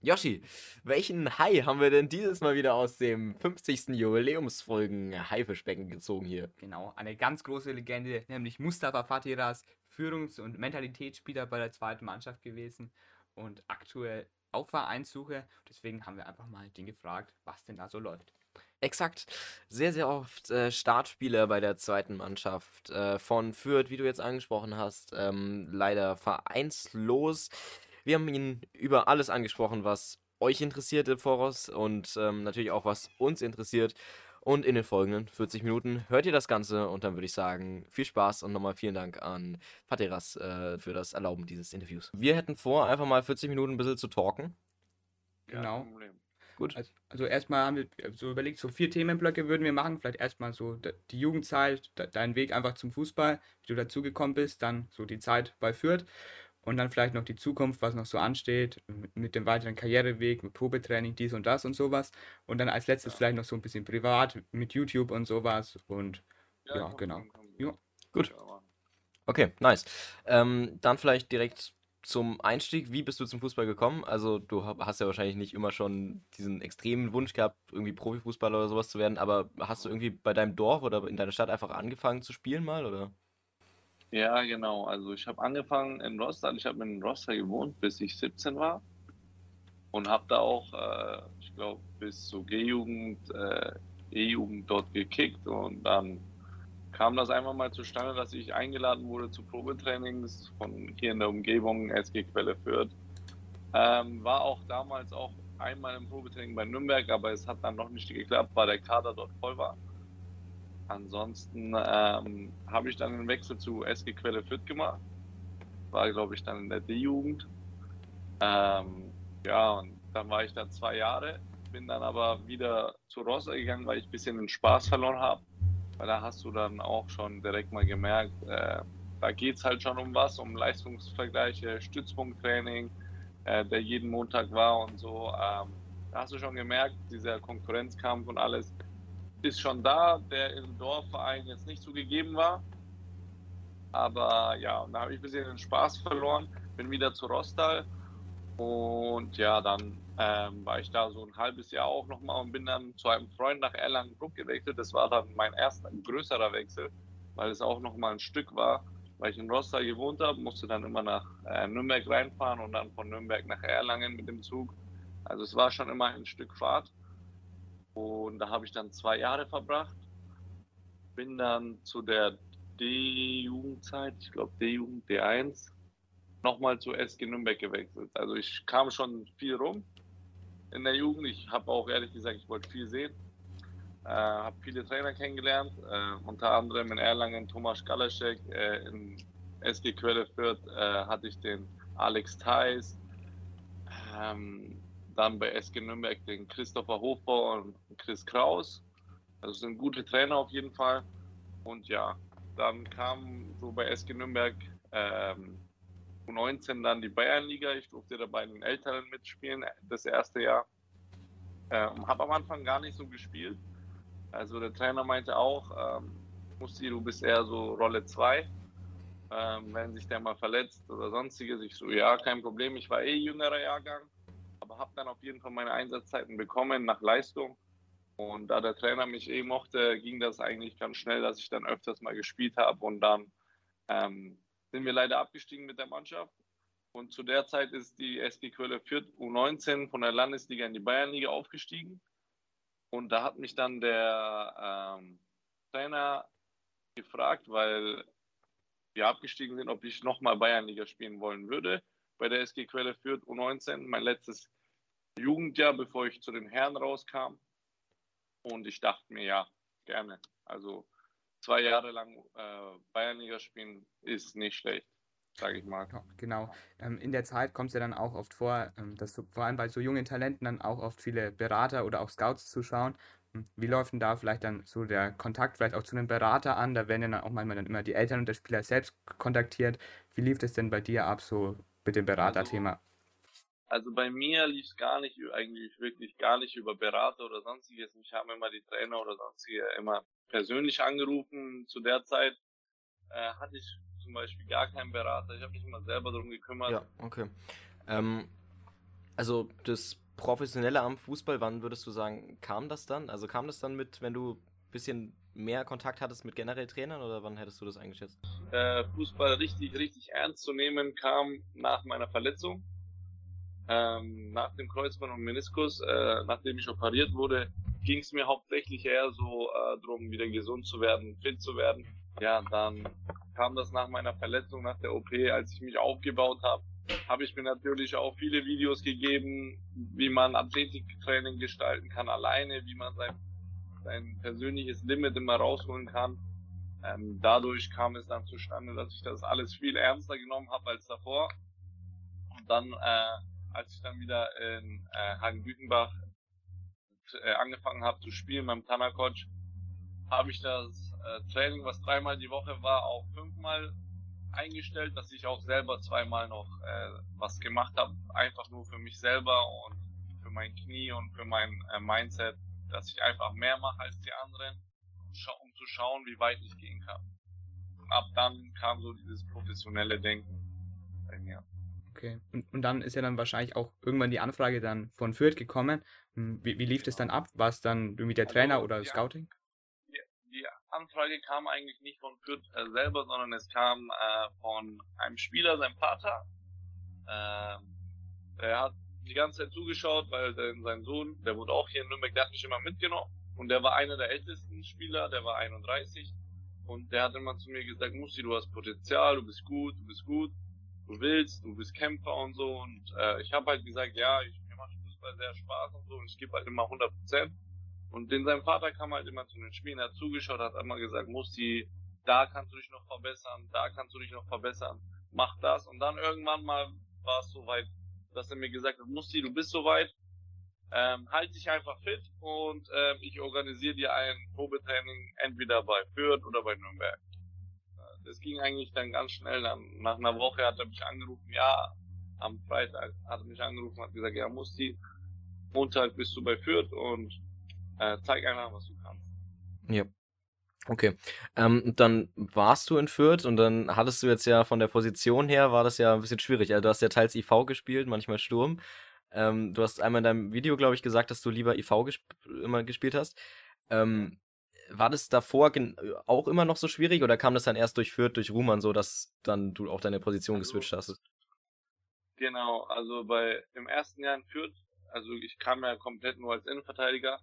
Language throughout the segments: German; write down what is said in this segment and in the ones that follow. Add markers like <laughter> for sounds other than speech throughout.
Yoshi, welchen Hai haben wir denn dieses Mal wieder aus dem 50. Jubiläumsfolgen Haifischbecken gezogen hier? Genau, eine ganz große Legende, nämlich Mustafa Fatiras, Führungs- und Mentalitätsspieler bei der zweiten Mannschaft gewesen und aktuell auf Vereinssuche. Deswegen haben wir einfach mal den gefragt, was denn da so läuft. Exakt. Sehr, sehr oft äh, Startspieler bei der zweiten Mannschaft äh, von Fürth, wie du jetzt angesprochen hast, ähm, leider vereinslos. Wir haben ihn über alles angesprochen, was euch interessiert im Voraus und ähm, natürlich auch, was uns interessiert. Und in den folgenden 40 Minuten hört ihr das Ganze und dann würde ich sagen, viel Spaß und nochmal vielen Dank an Fateras äh, für das Erlauben dieses Interviews. Wir hätten vor, einfach mal 40 Minuten ein bisschen zu talken. Genau. Gut. Also, also, erstmal haben wir so überlegt, so vier Themenblöcke würden wir machen. Vielleicht erstmal so die Jugendzeit, dein Weg einfach zum Fußball, wie du dazugekommen bist, dann so die Zeit bei Fürth und dann vielleicht noch die Zukunft, was noch so ansteht, mit dem weiteren Karriereweg, mit Probetraining, dies und das und sowas. Und dann als letztes vielleicht noch so ein bisschen privat mit YouTube und sowas. Und ja, ja komm, genau. Komm, komm, ja. Gut. Okay, nice. Ähm, dann vielleicht direkt zum Einstieg. Wie bist du zum Fußball gekommen? Also, du hast ja wahrscheinlich nicht immer schon diesen extremen Wunsch gehabt, irgendwie Profifußballer oder sowas zu werden, aber hast du irgendwie bei deinem Dorf oder in deiner Stadt einfach angefangen zu spielen mal, oder? Ja, genau. Also ich habe angefangen in Rostock. Ich habe in Rostock gewohnt, bis ich 17 war. Und habe da auch, äh, ich glaube, bis zur G-Jugend, äh, E-Jugend dort gekickt. Und dann kam das einfach mal zustande, dass ich eingeladen wurde zu Probetrainings von hier in der Umgebung, SG Quelle Fürth. Ähm, war auch damals auch einmal im Probetraining bei Nürnberg, aber es hat dann noch nicht geklappt, weil der Kader dort voll war. Ansonsten ähm, habe ich dann einen Wechsel zu SG Quelle Fürth gemacht. War, glaube ich, dann in der D-Jugend. Ähm, ja, und dann war ich da zwei Jahre. Bin dann aber wieder zu Rossa gegangen, weil ich ein bisschen den Spaß verloren habe. Weil da hast du dann auch schon direkt mal gemerkt, äh, da geht es halt schon um was, um Leistungsvergleiche, Stützpunkttraining, äh, der jeden Montag war und so. Ähm, da hast du schon gemerkt, dieser Konkurrenzkampf und alles ist schon da, der im Dorfverein jetzt nicht so gegeben war. Aber ja, da habe ich ein bisschen den Spaß verloren, bin wieder zu Rostal und ja, dann ähm, war ich da so ein halbes Jahr auch nochmal und bin dann zu einem Freund nach Erlangen-Bruck gewechselt. Das war dann mein erster größerer Wechsel, weil es auch nochmal ein Stück war, weil ich in Rostal gewohnt habe, musste dann immer nach äh, Nürnberg reinfahren und dann von Nürnberg nach Erlangen mit dem Zug. Also es war schon immer ein Stück Fahrt. Und da habe ich dann zwei Jahre verbracht. Bin dann zu der D-Jugendzeit, ich glaube D-Jugend, D1, nochmal zu SG Nürnberg gewechselt. Also ich kam schon viel rum in der Jugend. Ich habe auch ehrlich gesagt, ich wollte viel sehen. Äh, habe viele Trainer kennengelernt, äh, unter anderem in Erlangen Thomas Galaschek, äh, in SG Quelle Fürth äh, hatte ich den Alex Theis, ähm, dann bei SG Nürnberg den Christopher Hofbauer und Chris Kraus. Also sind gute Trainer auf jeden Fall. Und ja, dann kam so bei SG Nürnberg ähm, 19 dann die Bayernliga. Ich durfte da bei den Älteren mitspielen, das erste Jahr. Ähm, habe am Anfang gar nicht so gespielt. Also der Trainer meinte auch, ähm, Musti, du bist eher so Rolle 2. Ähm, wenn sich der mal verletzt oder sonstiges. Ich so, ja, kein Problem. Ich war eh jüngerer Jahrgang habe dann auf jeden Fall meine Einsatzzeiten bekommen nach Leistung. Und da der Trainer mich eh mochte, ging das eigentlich ganz schnell, dass ich dann öfters mal gespielt habe. Und dann ähm, sind wir leider abgestiegen mit der Mannschaft. Und zu der Zeit ist die SG Quelle Fürth U19 von der Landesliga in die Bayernliga aufgestiegen. Und da hat mich dann der ähm, Trainer gefragt, weil wir abgestiegen sind, ob ich nochmal Bayernliga spielen wollen würde bei der SG Quelle Fürth U19. Mein letztes Jugendjahr, bevor ich zu den Herren rauskam. Und ich dachte mir, ja, gerne. Also zwei Jahre lang äh, Bayernliga spielen ist nicht schlecht, sage ich mal. Genau. Ähm, in der Zeit kommt es ja dann auch oft vor, ähm, dass so, vor allem bei so jungen Talenten dann auch oft viele Berater oder auch Scouts zuschauen. Hm, wie läuft denn da vielleicht dann so der Kontakt vielleicht auch zu einem Berater an? Da werden ja dann auch manchmal dann immer die Eltern und der Spieler selbst kontaktiert. Wie lief das denn bei dir ab, so mit dem Beraterthema? Also, also bei mir lief es gar nicht, eigentlich wirklich gar nicht über Berater oder sonstiges. Mich haben immer die Trainer oder sonstige immer persönlich angerufen. Zu der Zeit äh, hatte ich zum Beispiel gar keinen Berater. Ich habe mich immer selber darum gekümmert. Ja, okay. Ähm, Also das Professionelle am Fußball, wann würdest du sagen, kam das dann? Also kam das dann mit, wenn du ein bisschen mehr Kontakt hattest mit generell Trainern oder wann hättest du das eingeschätzt? Äh, Fußball richtig, richtig ernst zu nehmen kam nach meiner Verletzung. Ähm, nach dem Kreuzband und Meniskus, äh, nachdem ich operiert wurde, ging es mir hauptsächlich eher so äh, darum, wieder gesund zu werden, fit zu werden. Ja, dann kam das nach meiner Verletzung, nach der OP, als ich mich aufgebaut habe, habe ich mir natürlich auch viele Videos gegeben, wie man Athletiktraining gestalten kann alleine, wie man sein, sein persönliches Limit immer rausholen kann. Ähm, dadurch kam es dann zustande, dass ich das alles viel ernster genommen habe als davor. Und dann, äh, als ich dann wieder in äh, Hagen-Bütenbach äh, angefangen habe zu spielen beim Tanner-Coach, habe ich das äh, Training, was dreimal die Woche war, auch fünfmal eingestellt, dass ich auch selber zweimal noch äh, was gemacht habe, einfach nur für mich selber und für mein Knie und für mein äh, Mindset, dass ich einfach mehr mache als die anderen, um zu schauen, wie weit ich gehen kann. Ab dann kam so dieses professionelle Denken bei mir. Okay. Und, und dann ist ja dann wahrscheinlich auch irgendwann die Anfrage dann von Fürth gekommen. Hm, wie, wie lief das dann ab? War es dann irgendwie der Trainer also, oder Scouting? Anfrage kam eigentlich nicht von Fürth äh, selber, sondern es kam äh, von einem Spieler, seinem Vater. Äh, der hat die ganze Zeit zugeschaut, weil der, sein Sohn, der wurde auch hier in Nürnberg, der hat mich immer mitgenommen. Und der war einer der ältesten Spieler, der war 31. Und der hat immer zu mir gesagt, Musi, du hast Potenzial, du bist gut, du bist gut, du willst, du bist Kämpfer und so. Und äh, ich habe halt gesagt, ja, ich, mir macht Fußball sehr Spaß und so und ich gebe halt immer 100 Prozent. Und denn sein Vater kam halt immer zu den Spielen, er hat zugeschaut, hat immer gesagt, Musti, da kannst du dich noch verbessern, da kannst du dich noch verbessern, mach das. Und dann irgendwann mal war es soweit, dass er mir gesagt hat, Musti, du bist soweit, ähm, halt dich einfach fit und ähm, ich organisiere dir ein Probetraining entweder bei Fürth oder bei Nürnberg. Das ging eigentlich dann ganz schnell. Nach einer Woche hat er mich angerufen, ja, am Freitag hat er mich angerufen, hat gesagt, ja, Musti, Montag bist du bei Fürth und äh, zeig einfach, was du kannst. Ja. Okay. Ähm, dann warst du in Fürth und dann hattest du jetzt ja von der Position her, war das ja ein bisschen schwierig. Also du hast ja teils IV gespielt, manchmal Sturm. Ähm, du hast einmal in deinem Video, glaube ich, gesagt, dass du lieber IV gesp immer gespielt hast. Ähm, war das davor auch immer noch so schwierig oder kam das dann erst durch Fürth, durch Ruhmann so, dass dann du auch deine Position also, geswitcht hast? Genau, also bei im ersten Jahr in Fürth, also ich kam ja komplett nur als Innenverteidiger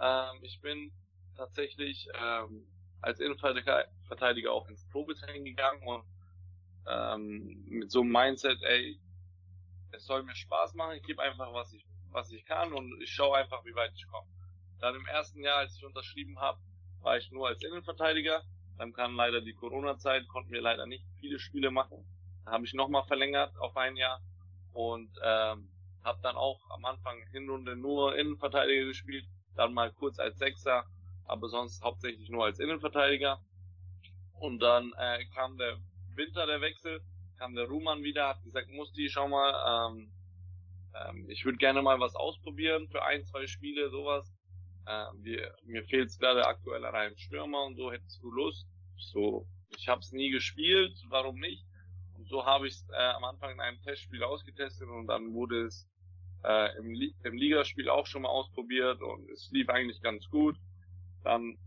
ähm, ich bin tatsächlich ähm, als Innenverteidiger auch ins Probetraining gegangen und ähm, mit so einem Mindset, ey, es soll mir Spaß machen, ich gebe einfach, was ich, was ich kann und ich schaue einfach, wie weit ich komme. Dann im ersten Jahr, als ich unterschrieben habe, war ich nur als Innenverteidiger. Dann kam leider die Corona-Zeit, konnten wir leider nicht viele Spiele machen. Da habe ich nochmal verlängert auf ein Jahr und ähm, habe dann auch am Anfang Hinrunde nur Innenverteidiger gespielt dann mal kurz als Sechser, aber sonst hauptsächlich nur als Innenverteidiger. Und dann äh, kam der Winter der Wechsel, kam der Ruhmann wieder, hat gesagt, Musti, schau mal, ähm, ähm, ich würde gerne mal was ausprobieren für ein, zwei Spiele, sowas. Äh, wir, mir fehlt gerade aktuell an einem Stürmer und so, hättest du Lust? So, ich habe es nie gespielt, warum nicht? Und so habe ich es äh, am Anfang in einem Testspiel ausgetestet und dann wurde es äh, im, Li im Ligaspiel auch schon mal ausprobiert und es lief eigentlich ganz gut. Dann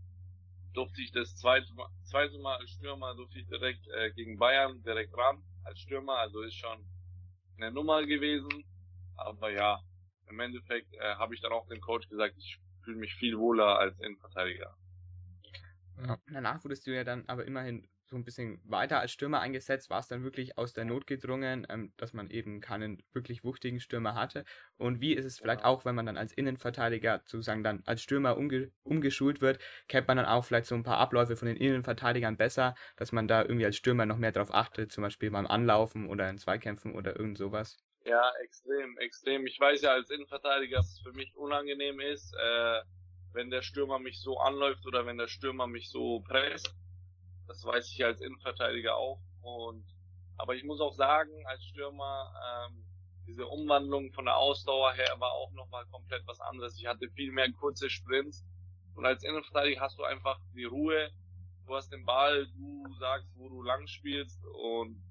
durfte ich das zweite Mal, zweite Mal als Stürmer durfte ich direkt äh, gegen Bayern direkt ran als Stürmer, also ist schon eine Nummer gewesen. Aber ja, im Endeffekt äh, habe ich dann auch dem Coach gesagt, ich fühle mich viel wohler als Innenverteidiger. Ja. Danach wurdest du ja dann aber immerhin so ein bisschen weiter als Stürmer eingesetzt, war es dann wirklich aus der Not gedrungen, ähm, dass man eben keinen wirklich wuchtigen Stürmer hatte. Und wie ist es vielleicht auch, wenn man dann als Innenverteidiger sozusagen dann als Stürmer umge umgeschult wird, kennt man dann auch vielleicht so ein paar Abläufe von den Innenverteidigern besser, dass man da irgendwie als Stürmer noch mehr darauf achtet, zum Beispiel beim Anlaufen oder in Zweikämpfen oder irgend sowas. Ja, extrem, extrem. Ich weiß ja als Innenverteidiger, dass es für mich unangenehm ist, äh, wenn der Stürmer mich so anläuft oder wenn der Stürmer mich so presst das weiß ich als Innenverteidiger auch. Und aber ich muss auch sagen, als Stürmer, ähm, diese Umwandlung von der Ausdauer her war auch nochmal komplett was anderes. Ich hatte viel mehr kurze Sprints. Und als Innenverteidiger hast du einfach die Ruhe. Du hast den Ball, du sagst, wo du lang spielst. Und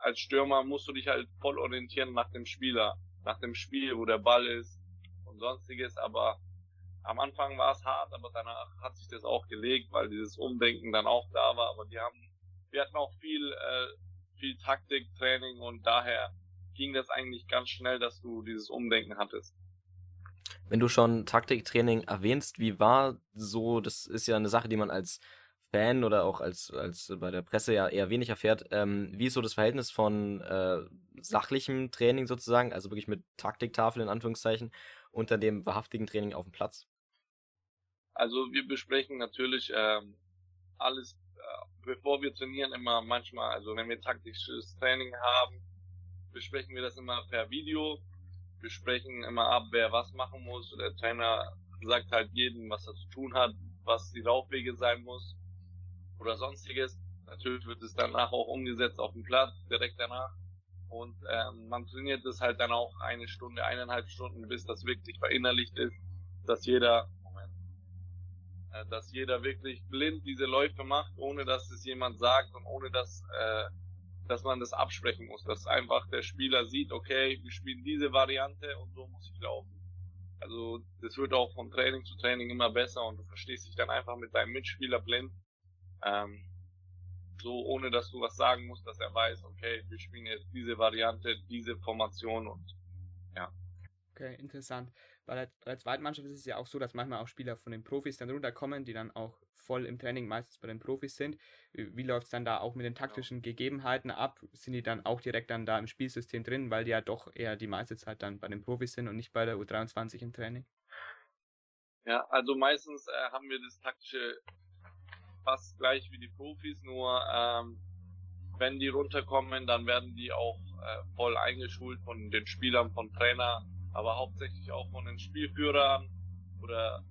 als Stürmer musst du dich halt voll orientieren nach dem Spieler. nach dem Spiel, wo der Ball ist und sonstiges, aber am Anfang war es hart, aber danach hat sich das auch gelegt, weil dieses Umdenken dann auch da war, aber die haben, wir hatten auch viel, äh, viel Taktiktraining und daher ging das eigentlich ganz schnell, dass du dieses Umdenken hattest. Wenn du schon Taktiktraining erwähnst, wie war so, das ist ja eine Sache, die man als Fan oder auch als, als bei der Presse ja eher wenig erfährt, ähm, wie ist so das Verhältnis von äh, sachlichem Training sozusagen, also wirklich mit Taktiktafel in Anführungszeichen, unter dem wahrhaftigen Training auf dem Platz? Also wir besprechen natürlich ähm, alles, äh, bevor wir trainieren, immer manchmal, also wenn wir taktisches Training haben, besprechen wir das immer per Video, besprechen immer ab, wer was machen muss. Der Trainer sagt halt jedem, was er zu tun hat, was die Laufwege sein muss oder sonstiges. Natürlich wird es danach auch umgesetzt auf dem Platz, direkt danach. Und ähm, man trainiert es halt dann auch eine Stunde, eineinhalb Stunden, bis das wirklich verinnerlicht ist, dass jeder, Moment, äh, dass jeder wirklich blind diese Läufe macht, ohne dass es jemand sagt und ohne dass, äh, dass man das absprechen muss. Dass einfach der Spieler sieht, okay, wir spielen diese Variante und so muss ich laufen. Also das wird auch von Training zu Training immer besser und du verstehst dich dann einfach mit deinem Mitspieler blind ähm, so ohne dass du was sagen musst, dass er weiß, okay, wir spielen jetzt diese Variante, diese Formation und ja. Okay, interessant. Bei der, bei der zweiten Mannschaft ist es ja auch so, dass manchmal auch Spieler von den Profis dann runterkommen, die dann auch voll im Training meistens bei den Profis sind. Wie, wie läuft es dann da auch mit den genau. taktischen Gegebenheiten ab? Sind die dann auch direkt dann da im Spielsystem drin, weil die ja doch eher die meiste Zeit dann bei den Profis sind und nicht bei der U23 im Training? Ja, also meistens äh, haben wir das taktische fast gleich wie die Profis, nur ähm, wenn die runterkommen, dann werden die auch äh, voll eingeschult von den Spielern, von Trainer, aber hauptsächlich auch von den Spielführern oder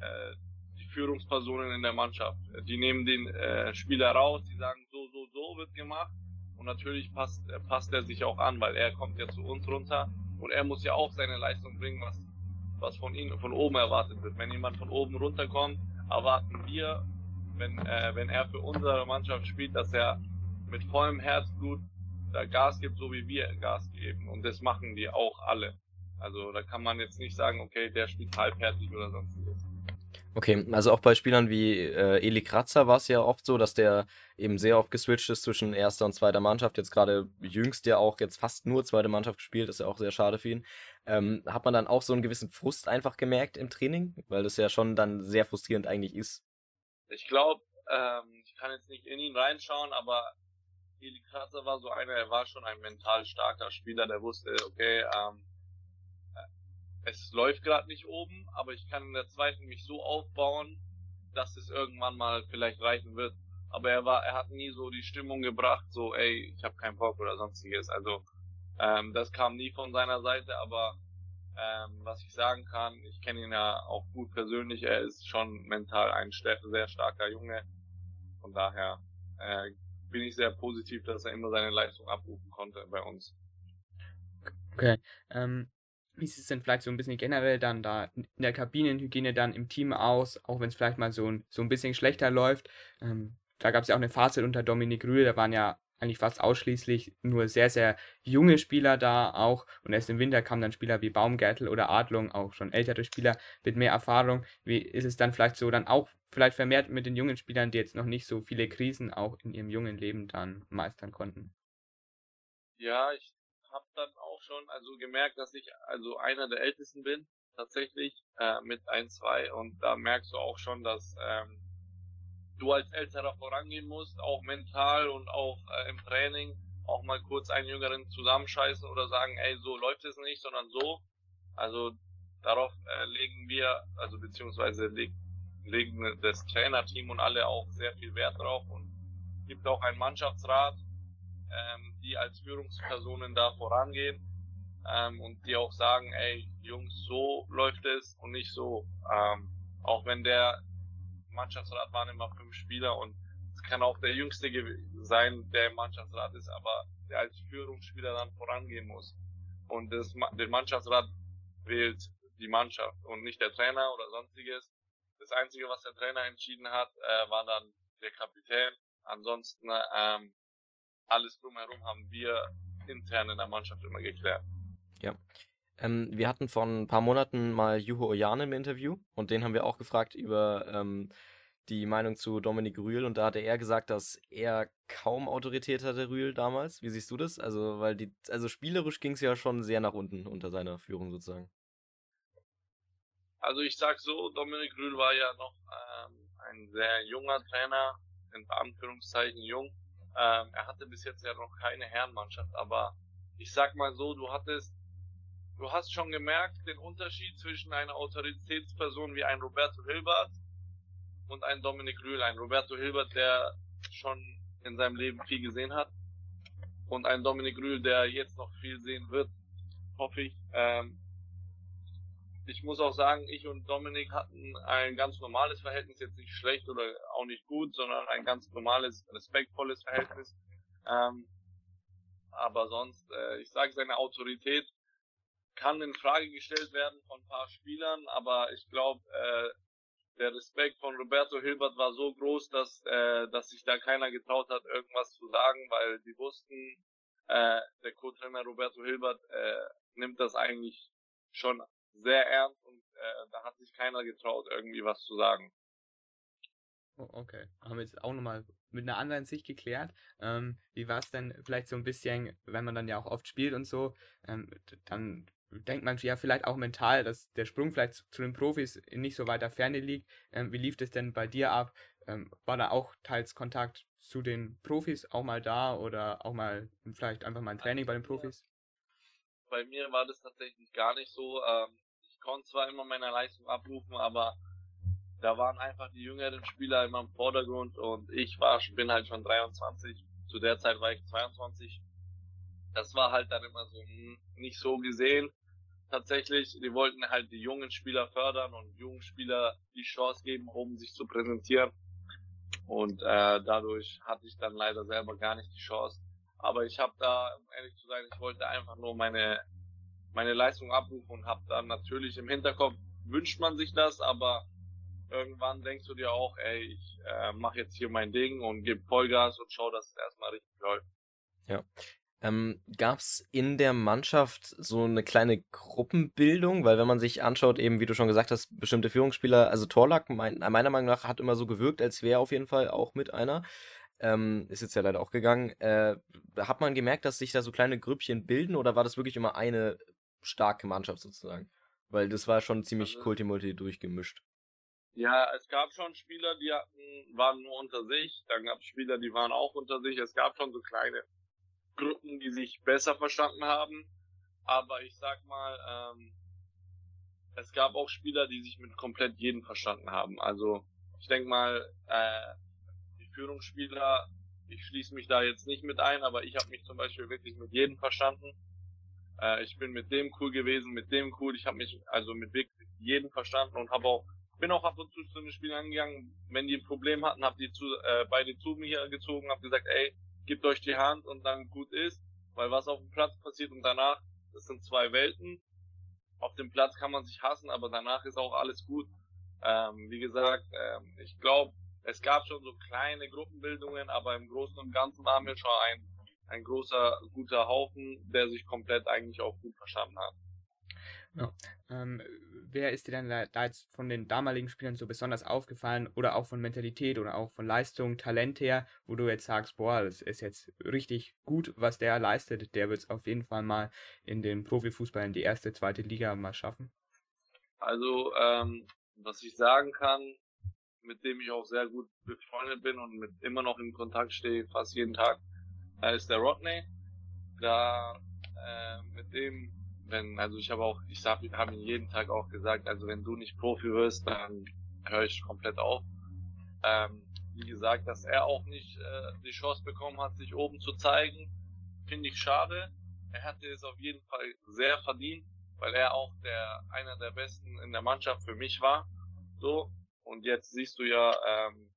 äh, die Führungspersonen in der Mannschaft. Die nehmen den äh, Spieler raus, die sagen, so, so, so wird gemacht und natürlich passt, äh, passt er sich auch an, weil er kommt ja zu uns runter und er muss ja auch seine Leistung bringen, was, was von ihm von oben erwartet wird. Wenn jemand von oben runterkommt, erwarten wir wenn, äh, wenn er für unsere Mannschaft spielt, dass er mit vollem Herzblut da Gas gibt, so wie wir Gas geben. Und das machen die auch alle. Also da kann man jetzt nicht sagen, okay, der spielt halbherzig oder sonstiges. Okay, also auch bei Spielern wie äh, Eli Kratzer war es ja oft so, dass der eben sehr oft geswitcht ist zwischen erster und zweiter Mannschaft. Jetzt gerade jüngst ja auch jetzt fast nur zweite Mannschaft gespielt, ist ja auch sehr schade für ihn. Ähm, hat man dann auch so einen gewissen Frust einfach gemerkt im Training, weil das ja schon dann sehr frustrierend eigentlich ist. Ich glaube, ähm, ich kann jetzt nicht in ihn reinschauen, aber Eli Kratzer war so einer, er war schon ein mental starker Spieler, der wusste, okay, ähm, es läuft gerade nicht oben, aber ich kann in der zweiten mich so aufbauen, dass es irgendwann mal vielleicht reichen wird. Aber er war, er hat nie so die Stimmung gebracht, so, ey, ich habe keinen Bock oder sonstiges. Also ähm, das kam nie von seiner Seite, aber ähm, was ich sagen kann, ich kenne ihn ja auch gut persönlich, er ist schon mental ein sehr starker Junge. Von daher äh, bin ich sehr positiv, dass er immer seine Leistung abrufen konnte bei uns. Okay. Ähm, wie sieht es denn vielleicht so ein bisschen generell dann da in der Kabinenhygiene dann im Team aus, auch wenn es vielleicht mal so ein, so ein bisschen schlechter läuft? Ähm, da gab es ja auch eine Phase unter Dominik Rühl, da waren ja eigentlich fast ausschließlich nur sehr, sehr junge Spieler da auch. Und erst im Winter kamen dann Spieler wie Baumgärtel oder Adlung, auch schon ältere Spieler mit mehr Erfahrung. Wie ist es dann vielleicht so dann auch vielleicht vermehrt mit den jungen Spielern, die jetzt noch nicht so viele Krisen auch in ihrem jungen Leben dann meistern konnten? Ja, ich habe dann auch schon also gemerkt, dass ich also einer der Ältesten bin tatsächlich äh, mit ein zwei und da merkst du auch schon, dass ähm, du als Älterer vorangehen musst, auch mental und auch äh, im Training, auch mal kurz einen Jüngeren zusammenscheißen oder sagen, ey, so läuft es nicht, sondern so. Also darauf äh, legen wir, also beziehungsweise leg, legen das Trainerteam und alle auch sehr viel Wert drauf und gibt auch einen Mannschaftsrat, ähm, die als Führungspersonen da vorangehen ähm, und die auch sagen, ey, Jungs, so läuft es und nicht so. Ähm, auch wenn der Mannschaftsrat waren immer fünf Spieler und es kann auch der Jüngste sein, der im Mannschaftsrat ist, aber der als Führungsspieler dann vorangehen muss. Und das, den Mannschaftsrat wählt die Mannschaft und nicht der Trainer oder sonstiges. Das Einzige, was der Trainer entschieden hat, äh, war dann der Kapitän. Ansonsten ähm, alles drumherum haben wir intern in der Mannschaft immer geklärt. Ja. Ähm, wir hatten vor ein paar Monaten mal Juho Ojan im Interview und den haben wir auch gefragt über ähm, die Meinung zu Dominik Rühl und da hatte er gesagt, dass er kaum Autorität hatte, Rühl damals. Wie siehst du das? Also, weil die, also spielerisch ging es ja schon sehr nach unten unter seiner Führung sozusagen. Also ich sag so, Dominik Rühl war ja noch ähm, ein sehr junger Trainer, in Anführungszeichen jung. Ähm, er hatte bis jetzt ja noch keine Herrenmannschaft, aber ich sag mal so, du hattest, du hast schon gemerkt den Unterschied zwischen einer Autoritätsperson wie ein Roberto Hilbert und ein Dominik Rühl. Ein Roberto Hilbert, der schon in seinem Leben viel gesehen hat und ein Dominik Rühl, der jetzt noch viel sehen wird, hoffe ich. Ähm, ich muss auch sagen, ich und Dominik hatten ein ganz normales Verhältnis, jetzt nicht schlecht oder auch nicht gut, sondern ein ganz normales, respektvolles Verhältnis. Ähm, aber sonst, äh, ich sage, seine Autorität kann in Frage gestellt werden von ein paar Spielern, aber ich glaube, äh, der Respekt von Roberto Hilbert war so groß, dass, äh, dass sich da keiner getraut hat, irgendwas zu sagen, weil die wussten, äh, der Co-Trainer Roberto Hilbert äh, nimmt das eigentlich schon sehr ernst und äh, da hat sich keiner getraut, irgendwie was zu sagen. Oh, okay, haben wir jetzt auch nochmal mit einer anderen Sicht geklärt. Ähm, wie war es denn vielleicht so ein bisschen, wenn man dann ja auch oft spielt und so, ähm, dann denkt man ja vielleicht auch mental, dass der Sprung vielleicht zu den Profis nicht so weiter Ferne liegt. Ähm, wie lief das denn bei dir ab? Ähm, war da auch teils Kontakt zu den Profis auch mal da oder auch mal vielleicht einfach mal ein Training bei den Profis? Bei mir war das tatsächlich gar nicht so. Ähm, ich konnte zwar immer meine Leistung abrufen, aber da waren einfach die jüngeren Spieler immer im Vordergrund und ich war, bin halt schon 23. Zu der Zeit war ich 22. Das war halt dann immer so hm, nicht so gesehen tatsächlich, die wollten halt die jungen Spieler fördern und jungen Spieler die Chance geben, um sich zu präsentieren. Und äh, dadurch hatte ich dann leider selber gar nicht die Chance. Aber ich habe da, um ehrlich zu sein, ich wollte einfach nur meine meine Leistung abrufen und habe dann natürlich im Hinterkopf wünscht man sich das, aber irgendwann denkst du dir auch, ey, ich äh, mache jetzt hier mein Ding und gebe Vollgas und schau, dass es erstmal richtig läuft. Ja. Ähm, Gab es in der Mannschaft so eine kleine Gruppenbildung? Weil wenn man sich anschaut, eben wie du schon gesagt hast, bestimmte Führungsspieler, also Torlack mein, meiner Meinung nach hat immer so gewirkt, als wäre auf jeden Fall auch mit einer. Ähm, ist jetzt ja leider auch gegangen. Äh, hat man gemerkt, dass sich da so kleine Grüppchen bilden oder war das wirklich immer eine starke Mannschaft sozusagen? Weil das war schon ziemlich also, Kultimulti durchgemischt. Ja, es gab schon Spieler, die hatten, waren nur unter sich. Dann gab es Spieler, die waren auch unter sich. Es gab schon so kleine Gruppen, die sich besser verstanden haben. Aber ich sag mal, ähm, es gab auch Spieler, die sich mit komplett jedem verstanden haben. Also ich denke mal, äh, die Führungsspieler, ich schließe mich da jetzt nicht mit ein, aber ich habe mich zum Beispiel wirklich mit jedem verstanden. Äh, ich bin mit dem cool gewesen, mit dem cool. Ich habe mich also mit wirklich jedem verstanden und habe auch bin auch ab und zu zu den Spielern angegangen, wenn die ein Problem hatten, habe die zu, äh, beide zu mir gezogen, habe gesagt, ey, gebt euch die Hand und dann gut ist, weil was auf dem Platz passiert und danach, das sind zwei Welten. Auf dem Platz kann man sich hassen, aber danach ist auch alles gut. Ähm, wie gesagt, ähm, ich glaube, es gab schon so kleine Gruppenbildungen, aber im Großen und Ganzen waren wir schon ein, ein großer, guter Haufen, der sich komplett eigentlich auch gut verstanden hat. Ja. Ähm, wer ist dir denn da jetzt von den damaligen Spielern so besonders aufgefallen oder auch von Mentalität oder auch von Leistung, Talent her, wo du jetzt sagst, boah, das ist jetzt richtig gut, was der leistet, der wird es auf jeden Fall mal in den Profifußball in die erste, zweite Liga mal schaffen? Also, ähm, was ich sagen kann, mit dem ich auch sehr gut befreundet bin und mit immer noch in Kontakt stehe, fast jeden Tag, ist der Rodney. Da äh, mit dem wenn, also ich habe auch, ich habe hab ihm jeden Tag auch gesagt, also wenn du nicht Profi wirst, dann höre ich komplett auf. Ähm, wie gesagt, dass er auch nicht äh, die Chance bekommen hat, sich oben zu zeigen, finde ich schade. Er hatte es auf jeden Fall sehr verdient, weil er auch der einer der besten in der Mannschaft für mich war. So und jetzt siehst du ja, ähm,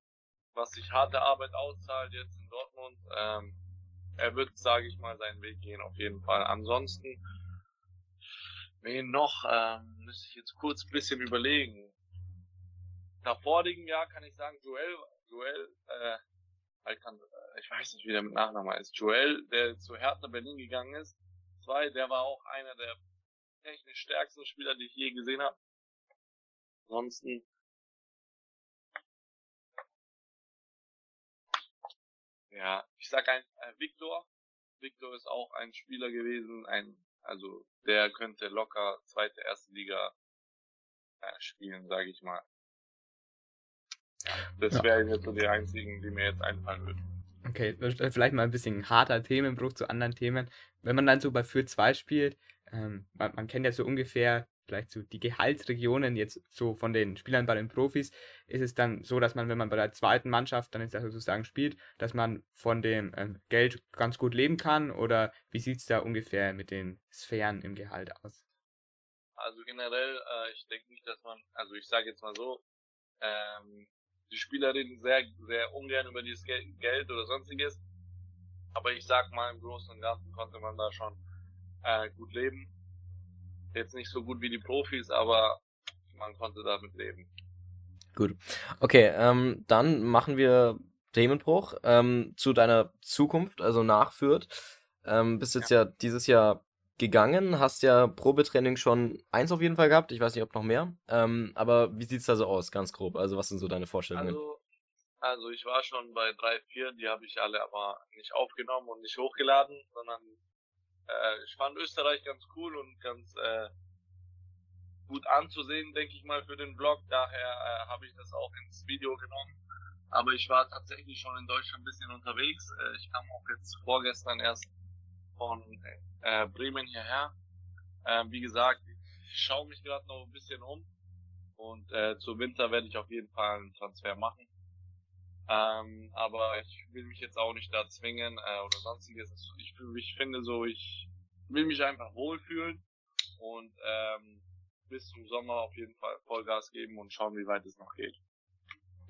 was sich harte Arbeit auszahlt jetzt in Dortmund. Ähm, er wird, sage ich mal, seinen Weg gehen auf jeden Fall. Ansonsten Wen noch? Ähm, müsste ich jetzt kurz ein bisschen überlegen. Nach vorigen Jahr kann ich sagen, Joel, Joel, äh, ich weiß nicht, wie der mit Nachnamen ist. Joel, der zu Hertha Berlin gegangen ist. Zwei, der war auch einer der technisch stärksten Spieler, die ich je gesehen habe. Ansonsten ja, ich sag ein äh, Victor. Victor ist auch ein Spieler gewesen, ein also der könnte locker zweite, erste Liga äh, spielen, sage ich mal. Das ja. wären jetzt so die einzigen, die mir jetzt einfallen würden. Okay, vielleicht mal ein bisschen harter Themenbruch zu anderen Themen. Wenn man dann so bei Für 2 spielt, ähm, man, man, kennt ja so ungefähr vielleicht so die Gehaltsregionen jetzt so von den Spielern bei den Profis, ist es dann so, dass man, wenn man bei der zweiten Mannschaft dann jetzt sozusagen spielt, dass man von dem ähm, Geld ganz gut leben kann oder wie sieht es da ungefähr mit den Sphären im Gehalt aus? Also generell, äh, ich denke nicht, dass man, also ich sage jetzt mal so, ähm, die Spieler reden sehr, sehr ungern über dieses Geld oder sonstiges. Aber ich sag mal, im Großen und Ganzen konnte man da schon äh, gut leben. Jetzt nicht so gut wie die Profis, aber man konnte damit leben. Gut. Okay, ähm, dann machen wir Themenbruch ähm, zu deiner Zukunft, also nachführt. Ähm, bist jetzt ja. ja dieses Jahr gegangen, hast ja Probetraining schon eins auf jeden Fall gehabt, ich weiß nicht, ob noch mehr. Ähm, aber wie sieht's da so aus, ganz grob? Also was sind so deine Vorstellungen? Also, also ich war schon bei drei, vier, die habe ich alle aber nicht aufgenommen und nicht hochgeladen, sondern äh, ich fand Österreich ganz cool und ganz äh, gut anzusehen, denke ich mal, für den Blog. Daher äh, habe ich das auch ins Video genommen. Aber ich war tatsächlich schon in Deutschland ein bisschen unterwegs. Äh, ich kam auch jetzt vorgestern erst von äh, Bremen hierher. Äh, wie gesagt, ich schaue mich gerade noch ein bisschen um und äh, zu Winter werde ich auf jeden Fall einen Transfer machen. Ähm, aber ich will mich jetzt auch nicht da zwingen äh, oder sonstiges. Ich, ich finde so, ich will mich einfach wohlfühlen und ähm, bis zum Sommer auf jeden Fall Vollgas geben und schauen, wie weit es noch geht.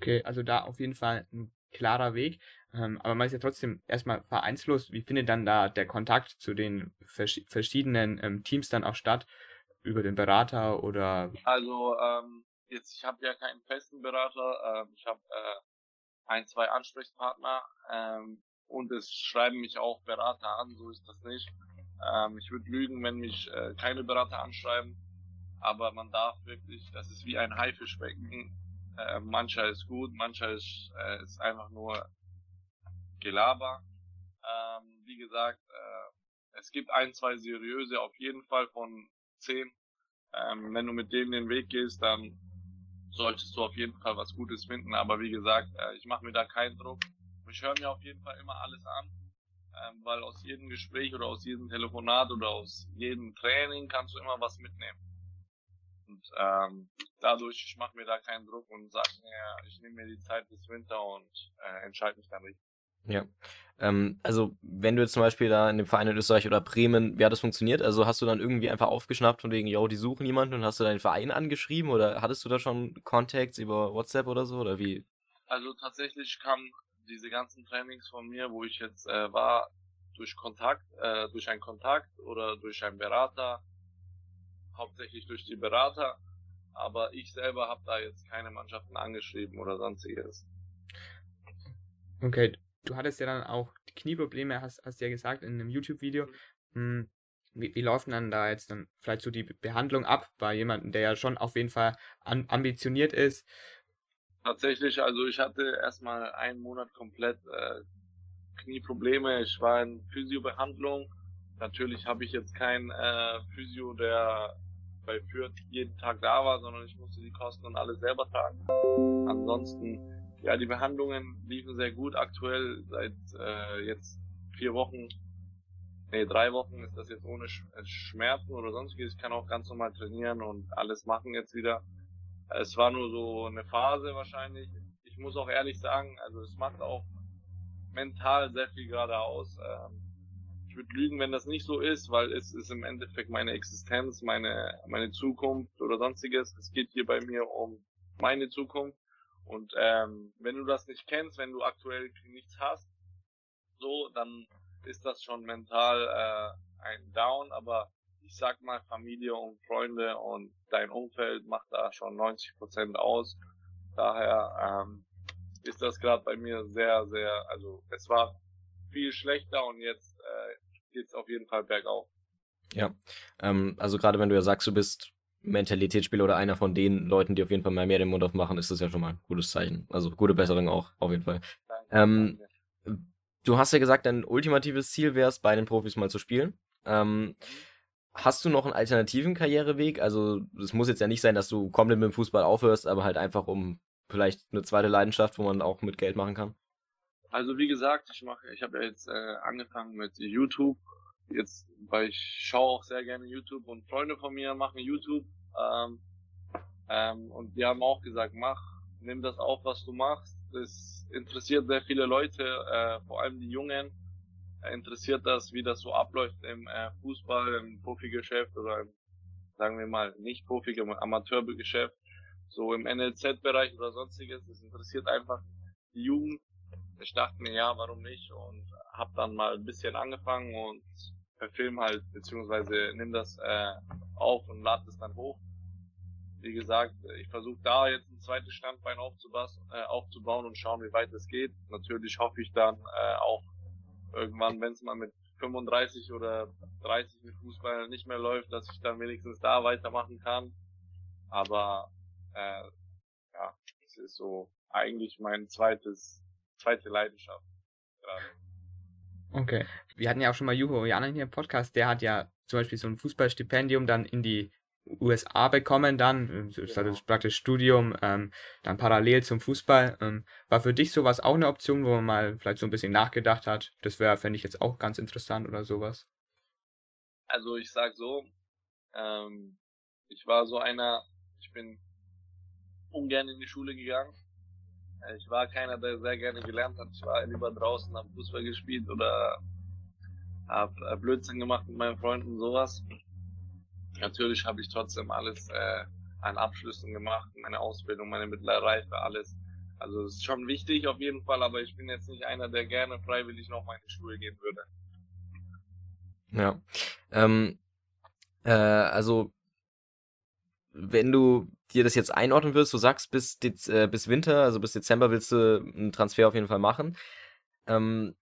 Okay, also da auf jeden Fall ein klarer Weg. Ähm, aber man ist ja trotzdem erstmal vereinslos. Wie findet dann da der Kontakt zu den vers verschiedenen ähm, Teams dann auch statt? Über den Berater oder? Also ähm, jetzt, ich habe ja keinen festen Berater. Ähm, ich habe äh, ein, zwei Ansprechpartner ähm, und es schreiben mich auch Berater an. So ist das nicht. Ähm, ich würde lügen, wenn mich äh, keine Berater anschreiben. Aber man darf wirklich, das ist wie ein Haifischbecken äh, mancher ist gut, mancher ist, äh, ist einfach nur Gelaber. Ähm, wie gesagt, äh, es gibt ein, zwei seriöse auf jeden Fall von zehn. Ähm, wenn du mit denen den Weg gehst, dann solltest du auf jeden Fall was Gutes finden. Aber wie gesagt, äh, ich mache mir da keinen Druck. Ich höre mir auf jeden Fall immer alles an, ähm, weil aus jedem Gespräch oder aus jedem Telefonat oder aus jedem Training kannst du immer was mitnehmen. Und ähm, dadurch, ich mache mir da keinen Druck und sage mir, ich nehme mir die Zeit bis Winter und äh, entscheide mich dann richtig. Ja. Ähm, also, wenn du jetzt zum Beispiel da in dem Verein in Österreich oder Bremen, wie hat das funktioniert? Also, hast du dann irgendwie einfach aufgeschnappt von wegen, yo, die suchen jemanden und hast du deinen Verein angeschrieben oder hattest du da schon Contacts über WhatsApp oder so oder wie? Also, tatsächlich kamen diese ganzen Trainings von mir, wo ich jetzt äh, war, durch Kontakt, äh, durch einen Kontakt oder durch einen Berater hauptsächlich durch die Berater, aber ich selber habe da jetzt keine Mannschaften angeschrieben oder sonstiges. Okay, du hattest ja dann auch Knieprobleme, hast, hast ja gesagt in einem YouTube-Video. Hm, wie, wie laufen dann da jetzt dann vielleicht so die Behandlung ab bei jemandem, der ja schon auf jeden Fall an, ambitioniert ist? Tatsächlich, also ich hatte erstmal einen Monat komplett äh, Knieprobleme. Ich war in Physiobehandlung. Natürlich habe ich jetzt keinen äh, Physio, der bei Fürth jeden Tag da war, sondern ich musste die Kosten und alles selber tragen. Ansonsten, ja, die Behandlungen liefen sehr gut. Aktuell seit äh, jetzt vier Wochen, nee, drei Wochen ist das jetzt ohne äh, Schmerzen oder sonstiges. Ich kann auch ganz normal trainieren und alles machen jetzt wieder. Es war nur so eine Phase wahrscheinlich. Ich muss auch ehrlich sagen, also es macht auch mental sehr viel gerade aus. Ähm, ich würde lügen, wenn das nicht so ist, weil es ist im Endeffekt meine Existenz, meine, meine Zukunft oder sonstiges. Es geht hier bei mir um meine Zukunft. Und ähm, wenn du das nicht kennst, wenn du aktuell nichts hast, so, dann ist das schon mental äh, ein Down, aber ich sag mal, Familie und Freunde und dein Umfeld macht da schon 90 Prozent aus. Daher ähm, ist das gerade bei mir sehr, sehr, also es war viel schlechter und jetzt äh, geht's auf jeden Fall bergauf. Ja, ähm, also gerade wenn du ja sagst, du bist Mentalitätsspieler oder einer von den Leuten, die auf jeden Fall mal mehr den Mund aufmachen, ist das ja schon mal ein gutes Zeichen. Also gute Besserung auch, auf jeden Fall. Ähm. Du hast ja gesagt, dein ultimatives Ziel wäre es, bei den Profis mal zu spielen. Ähm, hast du noch einen alternativen Karriereweg? Also es muss jetzt ja nicht sein, dass du komplett mit dem Fußball aufhörst, aber halt einfach um vielleicht eine zweite Leidenschaft, wo man auch mit Geld machen kann. Also wie gesagt, ich mache, ich habe ja jetzt äh, angefangen mit YouTube. Jetzt, weil ich schaue auch sehr gerne YouTube und Freunde von mir machen YouTube. Ähm, ähm, und die haben auch gesagt, mach, nimm das auf, was du machst. Das interessiert sehr viele Leute, äh, vor allem die Jungen. Interessiert das, wie das so abläuft im äh, Fußball, im Profigeschäft oder im, sagen wir mal, nicht Profi, im Amateurgeschäft, so im NLZ-Bereich oder sonstiges. Das interessiert einfach die Jugend. Ich dachte mir, ja, warum nicht? Und habe dann mal ein bisschen angefangen und verfilm halt, beziehungsweise nimm das äh, auf und lad es dann hoch. Wie gesagt, ich versuche da jetzt ein zweites Standbein aufzubauen, äh, aufzubauen und schauen, wie weit es geht. Natürlich hoffe ich dann äh, auch irgendwann, wenn es mal mit 35 oder 30 mit Fußball nicht mehr läuft, dass ich dann wenigstens da weitermachen kann. Aber äh, ja, es ist so eigentlich mein zweites, zweite Leidenschaft gerade. Okay. Wir hatten ja auch schon mal Juho Janan hier im Podcast, der hat ja zum Beispiel so ein Fußballstipendium dann in die USA bekommen, dann, ähm, das Genau. praktisch Studium, ähm, dann parallel zum Fußball. Ähm, war für dich sowas auch eine Option, wo man mal vielleicht so ein bisschen nachgedacht hat? Das wäre, fände ich jetzt auch ganz interessant oder sowas. Also ich sag so, ähm, ich war so einer, ich bin ungern in die Schule gegangen. Ich war keiner, der sehr gerne gelernt hat. Ich war lieber draußen, hab Fußball gespielt oder hab äh, Blödsinn gemacht mit meinen Freunden und sowas. Natürlich habe ich trotzdem alles äh, an Abschlüssen gemacht, meine Ausbildung, meine mittlere Reife, alles. Also es ist schon wichtig auf jeden Fall, aber ich bin jetzt nicht einer, der gerne freiwillig noch mal in die Schule gehen würde. Ja. Ähm, äh, also, wenn du dir das jetzt einordnen willst, du sagst, bis, Dez äh, bis Winter, also bis Dezember willst du einen Transfer auf jeden Fall machen. Ähm,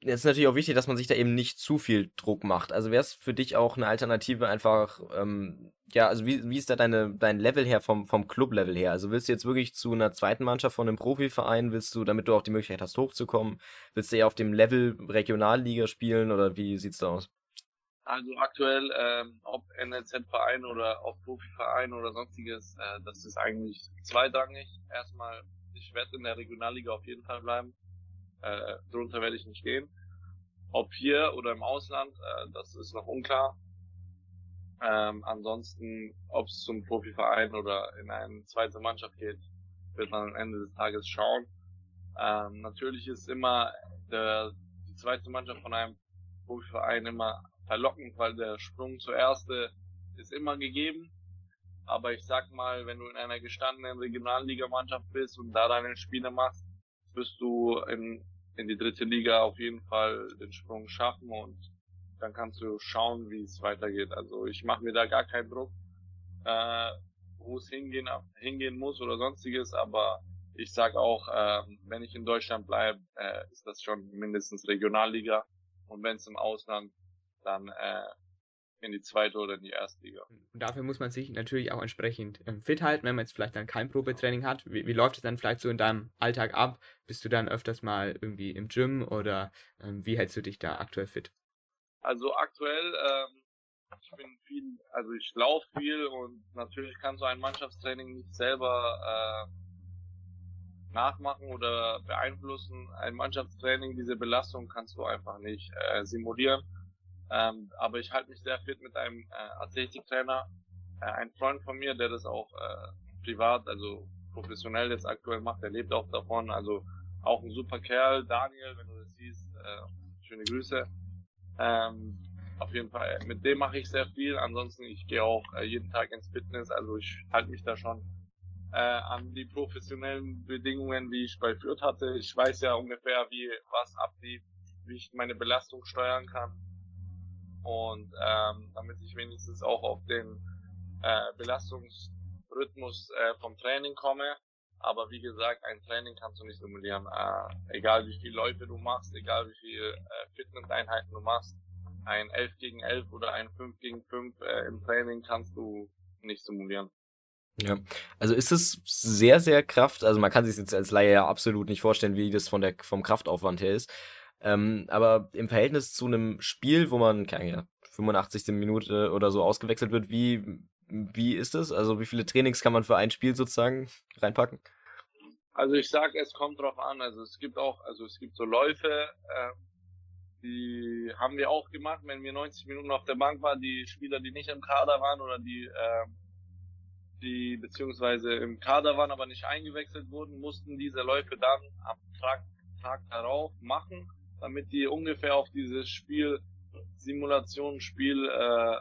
jetzt ist natürlich auch wichtig, dass man sich da eben nicht zu viel Druck macht. Also wäre es für dich auch eine Alternative einfach, ähm, ja, also wie, wie ist da deine, dein Level her vom, vom Club-Level her? Also willst du jetzt wirklich zu einer zweiten Mannschaft von einem Profiverein, willst du, damit du auch die Möglichkeit hast, hochzukommen, willst du eher auf dem Level Regionalliga spielen oder wie sieht's da aus? Also aktuell, ähm, ob NLZ-Verein oder ob Profiverein oder sonstiges, äh, das ist eigentlich zweitrangig. Erstmal, ich werde in der Regionalliga auf jeden Fall bleiben. Äh, drunter werde ich nicht gehen. Ob hier oder im Ausland, äh, das ist noch unklar. Ähm, ansonsten, ob es zum Profiverein oder in eine zweite Mannschaft geht, wird man am Ende des Tages schauen. Ähm, natürlich ist immer der, die zweite Mannschaft von einem Profiverein immer verlockend, weil der Sprung zur erste ist immer gegeben. Aber ich sag mal, wenn du in einer gestandenen Regionalligamannschaft bist und da deine Spiele machst, wirst du in, in die dritte Liga auf jeden Fall den Sprung schaffen und dann kannst du schauen, wie es weitergeht. Also ich mache mir da gar keinen Druck, äh, wo es hingehen, hingehen muss oder sonstiges, aber ich sag auch, äh, wenn ich in Deutschland bleibe, äh, ist das schon mindestens Regionalliga und wenn es im Ausland dann äh, in die zweite oder in die erste Liga. Und dafür muss man sich natürlich auch entsprechend ähm, fit halten, wenn man jetzt vielleicht dann kein Probetraining hat. Wie, wie läuft es dann vielleicht so in deinem Alltag ab? Bist du dann öfters mal irgendwie im Gym oder ähm, wie hältst du dich da aktuell fit? Also aktuell, ähm, ich bin viel, also ich laufe viel und natürlich kannst du ein Mannschaftstraining nicht selber äh, nachmachen oder beeinflussen. Ein Mannschaftstraining, diese Belastung kannst du einfach nicht äh, simulieren. Ähm, aber ich halte mich sehr fit mit einem äh, Athletiktrainer, äh, ein Freund von mir, der das auch äh, privat, also professionell jetzt aktuell macht, der lebt auch davon, also auch ein super Kerl, Daniel, wenn du das siehst, äh, schöne Grüße. Ähm, auf jeden Fall, mit dem mache ich sehr viel. Ansonsten, ich gehe auch äh, jeden Tag ins Fitness, also ich halte mich da schon äh, an die professionellen Bedingungen, wie ich bei Fürth hatte. Ich weiß ja ungefähr, wie was ablief, wie ich meine Belastung steuern kann. Und ähm, damit ich wenigstens auch auf den äh, Belastungsrhythmus äh, vom Training komme. Aber wie gesagt, ein Training kannst du nicht simulieren. Äh, egal wie viel Läufe du machst, egal wie viel äh, Fitnesseinheiten du machst, ein 11 gegen 11 oder ein 5 gegen 5 äh, im Training kannst du nicht simulieren. Ja, also ist es sehr, sehr Kraft, also man kann sich jetzt als Laie ja absolut nicht vorstellen, wie das von der, vom Kraftaufwand her ist. Ähm, aber im Verhältnis zu einem Spiel, wo man, keine ja, 85. Minute oder so ausgewechselt wird, wie, wie ist das? Also wie viele Trainings kann man für ein Spiel sozusagen reinpacken? Also ich sag, es kommt drauf an. Also es gibt auch, also es gibt so Läufe, äh, die haben wir auch gemacht, wenn wir 90 Minuten auf der Bank waren, die Spieler, die nicht im Kader waren oder die, äh, die beziehungsweise im Kader waren, aber nicht eingewechselt wurden, mussten diese Läufe dann am Tag, Tag darauf machen, damit die ungefähr auf dieses Spiel, Simulation, Spiel, äh,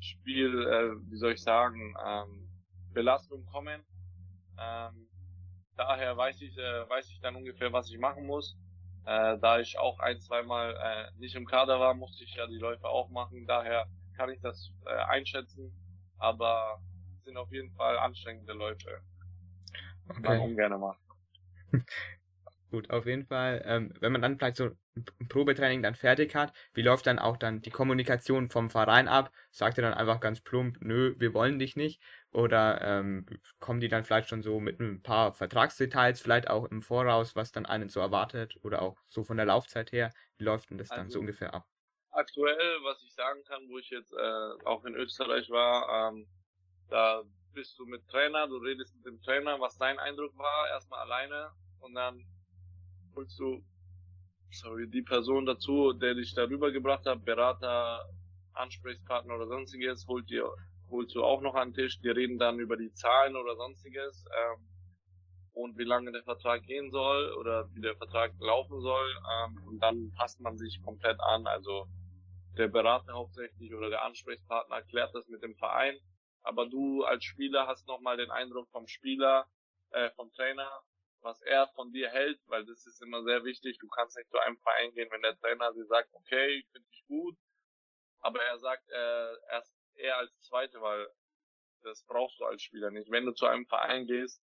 Spiel, äh, wie soll ich sagen, ähm, Belastung kommen. Ähm, daher weiß ich, äh, weiß ich dann ungefähr, was ich machen muss. Äh, da ich auch ein, zweimal äh, nicht im Kader war, musste ich ja die Läufe auch machen. Daher kann ich das äh, einschätzen. Aber sind auf jeden Fall anstrengende Läufe. Okay. Man ungern macht. <laughs> Gut, auf jeden Fall. Ähm, wenn man dann vielleicht so ein Probetraining dann fertig hat, wie läuft dann auch dann die Kommunikation vom Verein ab? Sagt er dann einfach ganz plump, nö, wir wollen dich nicht? Oder ähm, kommen die dann vielleicht schon so mit ein paar Vertragsdetails, vielleicht auch im Voraus, was dann einen so erwartet? Oder auch so von der Laufzeit her, wie läuft denn das also, dann so also ungefähr ab? Aktuell, was ich sagen kann, wo ich jetzt äh, auch in Österreich war, ähm, da bist du mit Trainer, du redest mit dem Trainer, was dein Eindruck war, erstmal alleine und dann holst du sorry, die Person dazu, der dich darüber gebracht hat, Berater, Ansprechpartner oder sonstiges, holt dir, holst du auch noch an den Tisch, die reden dann über die Zahlen oder sonstiges, ähm, und wie lange der Vertrag gehen soll oder wie der Vertrag laufen soll, ähm, und dann passt man sich komplett an, also der Berater hauptsächlich oder der Ansprechpartner erklärt das mit dem Verein, aber du als Spieler hast nochmal den Eindruck vom Spieler, äh, vom Trainer, was er von dir hält, weil das ist immer sehr wichtig. Du kannst nicht zu einem Verein gehen, wenn der Trainer dir sagt, okay, ich finde dich gut, aber er sagt äh, erst eher als zweite, weil das brauchst du als Spieler nicht. Wenn du zu einem Verein gehst,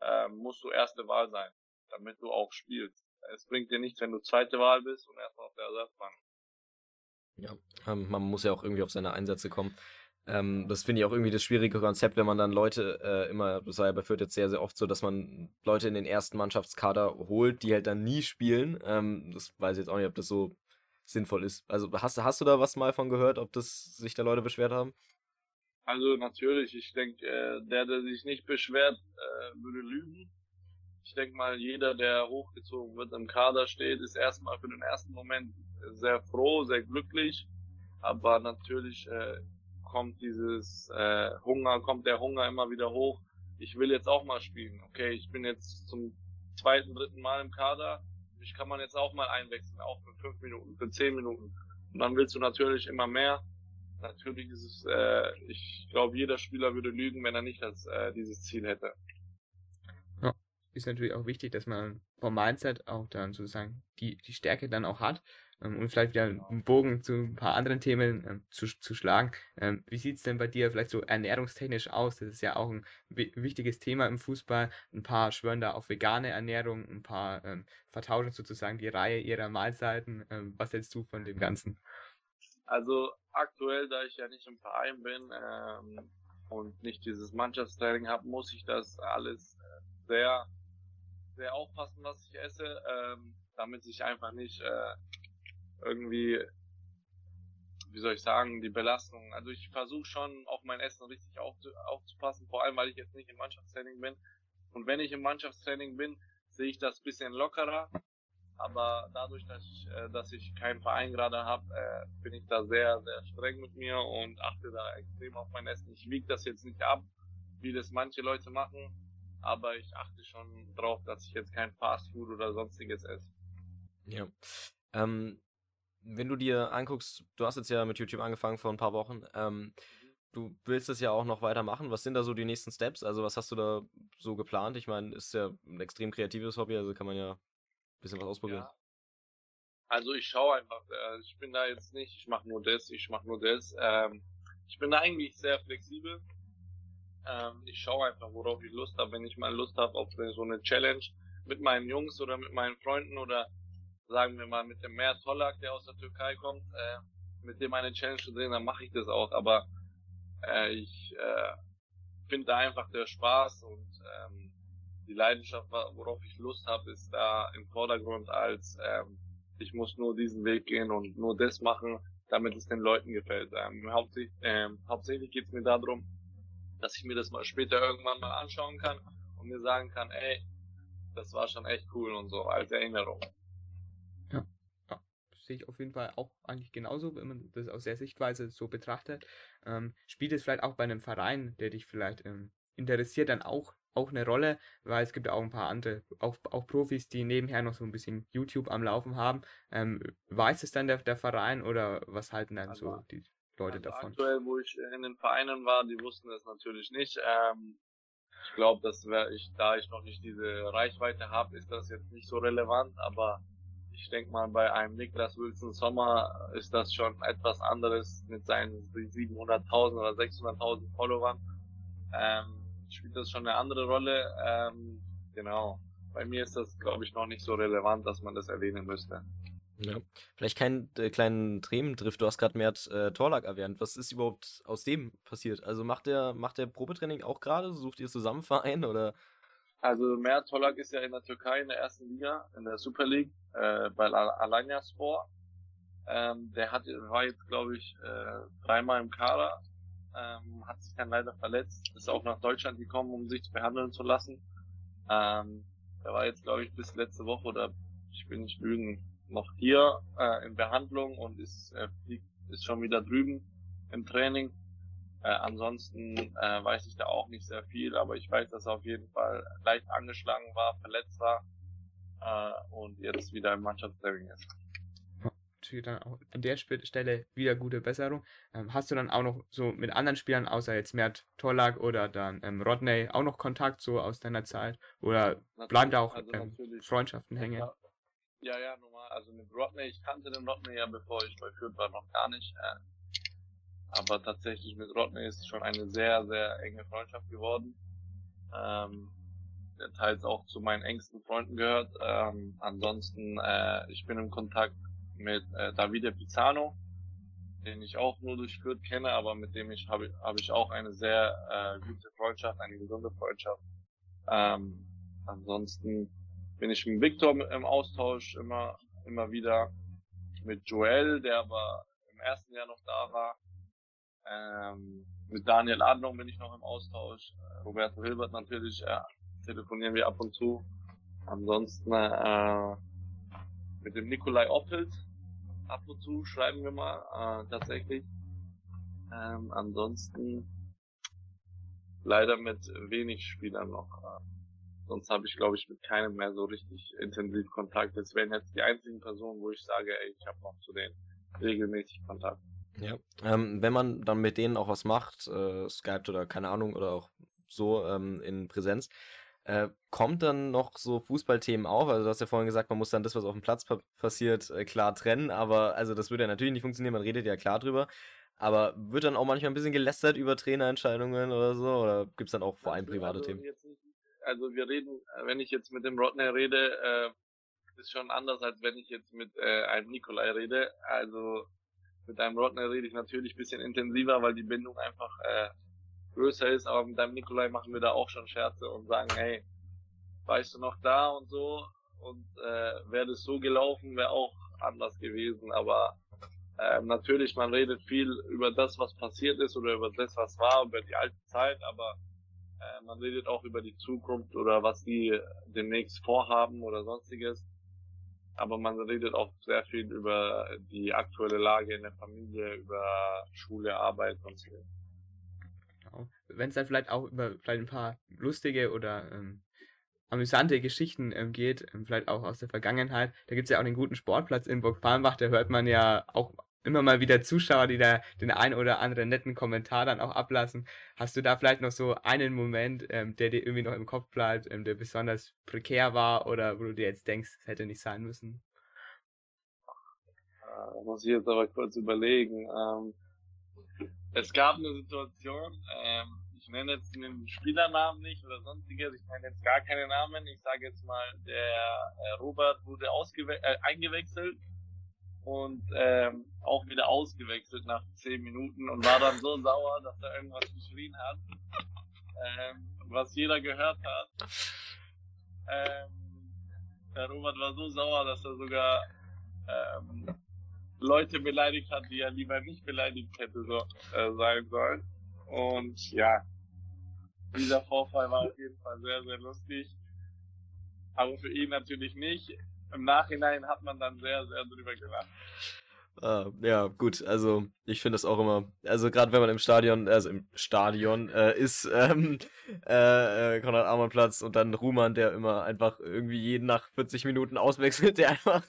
äh, musst du erste Wahl sein, damit du auch spielst. Es bringt dir nichts, wenn du zweite Wahl bist und erstmal auf der Ersatzbank. Ja, ähm, man muss ja auch irgendwie auf seine Einsätze kommen. Ähm, das finde ich auch irgendwie das schwierige Konzept, wenn man dann Leute äh, immer, das war ja bei Fürth jetzt sehr, sehr oft so, dass man Leute in den ersten Mannschaftskader holt, die halt dann nie spielen. Ähm, das weiß ich jetzt auch nicht, ob das so sinnvoll ist. Also hast, hast du da was mal von gehört, ob das sich da Leute beschwert haben? Also natürlich, ich denke, äh, der, der sich nicht beschwert, äh, würde lügen. Ich denke mal, jeder, der hochgezogen wird im Kader steht, ist erstmal für den ersten Moment sehr froh, sehr glücklich. Aber natürlich äh, kommt dieses äh, Hunger, kommt der Hunger immer wieder hoch. Ich will jetzt auch mal spielen. Okay, ich bin jetzt zum zweiten, dritten Mal im Kader. Mich kann man jetzt auch mal einwechseln, auch für fünf Minuten, für zehn Minuten. Und dann willst du natürlich immer mehr. Natürlich ist es, äh, ich glaube, jeder Spieler würde lügen, wenn er nicht das, äh, dieses Ziel hätte. Ja, ist natürlich auch wichtig, dass man vom Mindset auch dann sozusagen die, die Stärke dann auch hat um vielleicht wieder einen Bogen zu ein paar anderen Themen ähm, zu, zu schlagen. Ähm, wie sieht es denn bei dir vielleicht so ernährungstechnisch aus? Das ist ja auch ein wichtiges Thema im Fußball. Ein paar schwören da auf vegane Ernährung, ein paar ähm, vertauschen sozusagen die Reihe ihrer Mahlzeiten. Ähm, was hältst du von dem Ganzen? Also aktuell, da ich ja nicht im Verein bin ähm, und nicht dieses Mannschaftstraining habe, muss ich das alles sehr, sehr aufpassen, was ich esse, ähm, damit ich einfach nicht äh, irgendwie, wie soll ich sagen, die Belastung. Also ich versuche schon auf mein Essen richtig aufzu aufzupassen, vor allem weil ich jetzt nicht im Mannschaftstraining bin. Und wenn ich im Mannschaftstraining bin, sehe ich das bisschen lockerer. Aber dadurch, dass ich, äh, dass ich keinen Verein gerade habe, äh, bin ich da sehr, sehr streng mit mir und achte da extrem auf mein Essen. Ich wiege das jetzt nicht ab, wie das manche Leute machen, aber ich achte schon drauf, dass ich jetzt kein Fastfood oder sonstiges esse. Ja. Ähm, wenn du dir anguckst, du hast jetzt ja mit YouTube angefangen vor ein paar Wochen, ähm, du willst es ja auch noch weitermachen. Was sind da so die nächsten Steps? Also was hast du da so geplant? Ich meine, ist ja ein extrem kreatives Hobby, also kann man ja ein bisschen was ausprobieren. Ja. Also ich schaue einfach, äh, ich bin da jetzt nicht, ich mache nur das, ich mache nur das. Ähm, ich bin da eigentlich sehr flexibel. Ähm, ich schaue einfach, worauf ich Lust habe. Wenn ich mal Lust habe auf so eine Challenge mit meinen Jungs oder mit meinen Freunden oder sagen wir mal mit dem Meer Tollak, der aus der Türkei kommt, äh, mit dem eine Challenge zu drehen, dann mache ich das auch. Aber äh, ich äh, finde da einfach der Spaß und ähm, die Leidenschaft, worauf ich Lust habe, ist da im Vordergrund als ähm, ich muss nur diesen Weg gehen und nur das machen, damit es den Leuten gefällt. Ähm, hauptsächlich ähm, hauptsächlich geht es mir darum, dass ich mir das mal später irgendwann mal anschauen kann und mir sagen kann, ey, das war schon echt cool und so als Erinnerung. Sehe ich auf jeden Fall auch eigentlich genauso, wenn man das aus der Sichtweise so betrachtet. Ähm, spielt es vielleicht auch bei einem Verein, der dich vielleicht ähm, interessiert, dann auch auch eine Rolle, weil es gibt ja auch ein paar andere, auch, auch Profis, die nebenher noch so ein bisschen YouTube am Laufen haben. Ähm, weiß es dann der, der Verein oder was halten dann also, so die Leute also davon? Aktuell, wo ich in den Vereinen war, die wussten es natürlich nicht. Ähm, ich glaube, dass ich, da ich noch nicht diese Reichweite habe, ist das jetzt nicht so relevant, aber ich denke mal, bei einem Niklas Wilson Sommer ist das schon etwas anderes mit seinen 700.000 oder 600.000 Followern. Ähm, spielt das schon eine andere Rolle. Ähm, genau. Bei mir ist das, glaube ich, noch nicht so relevant, dass man das erwähnen müsste. Ja. Vielleicht keinen äh, kleinen Tremendrift. Du hast gerade Mert äh, Torlag erwähnt. Was ist überhaupt aus dem passiert? Also macht der, macht der Probetraining auch gerade? Sucht ihr zusammen Verein oder? Also Mert Torlag ist ja in der Türkei in der ersten Liga, in der Super League, äh, bei Al Alanya Sport. Ähm, der hat, war jetzt, glaube ich, äh, dreimal im Kader ähm, hat sich dann leider verletzt, ist auch nach Deutschland gekommen, um sich behandeln zu lassen. Ähm, er war jetzt, glaube ich, bis letzte Woche oder ich will nicht lügen, noch hier äh, in Behandlung und ist, äh, ist schon wieder drüben im Training. Äh, ansonsten äh, weiß ich da auch nicht sehr viel, aber ich weiß, dass er auf jeden Fall leicht angeschlagen war, verletzt war äh, und jetzt wieder im Mannschaftstraining ist natürlich dann auch an der Stelle wieder gute Besserung. Ähm, hast du dann auch noch so mit anderen Spielern, außer jetzt Mert Torlag oder dann ähm, Rodney, auch noch Kontakt so aus deiner Zeit? Oder natürlich, bleiben da auch also ähm, Freundschaften hängen? Ja, ja, normal. Also mit Rodney, ich kannte den Rodney ja bevor ich bei Fürth war noch gar nicht. Aber tatsächlich mit Rodney ist schon eine sehr, sehr enge Freundschaft geworden. Ähm, der teils auch zu meinen engsten Freunden gehört. Ähm, ansonsten, äh, ich bin im Kontakt mit äh, Davide Pizzano, den ich auch nur durch Fürth kenne, aber mit dem ich habe hab ich auch eine sehr äh, gute Freundschaft, eine gesunde Freundschaft. Ähm, ansonsten bin ich mit Victor im Austausch immer immer wieder mit Joel, der aber im ersten Jahr noch da war. Ähm, mit Daniel Adlung bin ich noch im Austausch. Roberto Hilbert natürlich, äh, telefonieren wir ab und zu. Ansonsten äh, mit dem Nikolai Oppelt, ab und zu schreiben wir mal, äh, tatsächlich. Ähm, ansonsten leider mit wenig Spielern noch. Äh, sonst habe ich, glaube ich, mit keinem mehr so richtig intensiv Kontakt. Das wären jetzt die einzigen Personen, wo ich sage, ey, ich habe noch zu denen regelmäßig Kontakt. Ja, ähm, wenn man dann mit denen auch was macht, äh, Skype oder keine Ahnung oder auch so ähm, in Präsenz, äh, kommt dann noch so Fußballthemen auf? Also du hast ja vorhin gesagt, man muss dann das, was auf dem Platz pa passiert, äh, klar trennen, aber also das würde ja natürlich nicht funktionieren, man redet ja klar drüber. Aber wird dann auch manchmal ein bisschen gelästert über Trainerentscheidungen oder so? Oder gibt es dann auch vor allem private also Themen? Nicht, also wir reden, äh, wenn ich jetzt mit dem Rodney rede, äh, ist schon anders, als wenn ich jetzt mit äh, einem Nikolai rede. Also mit einem Rodney rede ich natürlich bisschen intensiver, weil die Bindung einfach äh, größer ist, aber mit deinem Nikolai machen wir da auch schon Scherze und sagen, hey, weißt du noch da und so und äh, wäre das so gelaufen, wäre auch anders gewesen, aber äh, natürlich, man redet viel über das, was passiert ist oder über das, was war, über die alte Zeit, aber äh, man redet auch über die Zukunft oder was die demnächst vorhaben oder sonstiges. Aber man redet auch sehr viel über die aktuelle Lage in der Familie, über Schule, Arbeit und so. Genau. Wenn es dann vielleicht auch über vielleicht ein paar lustige oder ähm, amüsante Geschichten ähm, geht, ähm, vielleicht auch aus der Vergangenheit. Da gibt es ja auch den guten Sportplatz in Burg Palmbach, da hört man ja auch immer mal wieder Zuschauer, die da den ein oder anderen netten Kommentar dann auch ablassen. Hast du da vielleicht noch so einen Moment, ähm, der dir irgendwie noch im Kopf bleibt, ähm, der besonders prekär war oder wo du dir jetzt denkst, es hätte nicht sein müssen? Da muss ich jetzt aber kurz überlegen. Ähm, es gab eine Situation, ähm, ich nenne jetzt den Spielernamen nicht oder sonstiges, ich nenne jetzt gar keine Namen, ich sage jetzt mal, der äh, Robert wurde ausgewe äh, eingewechselt und ähm, auch wieder ausgewechselt nach 10 Minuten und war dann so <laughs> sauer, dass er irgendwas geschrien hat, ähm, was jeder gehört hat. Ähm, der Robert war so sauer, dass er sogar ähm, Leute beleidigt hat, die er lieber nicht beleidigt hätte so, äh, sein sollen. Und ja, dieser Vorfall war auf jeden Fall sehr, sehr lustig. Aber für ihn natürlich nicht. Im Nachhinein hat man dann sehr, sehr drüber gelacht. Ah, ja, gut, also ich finde das auch immer, also gerade wenn man im Stadion, also im Stadion äh, ist, ähm, äh, äh, Konrad-Amann-Platz und dann Ruhmann, der immer einfach irgendwie jeden nach 40 Minuten auswechselt, <laughs> der einfach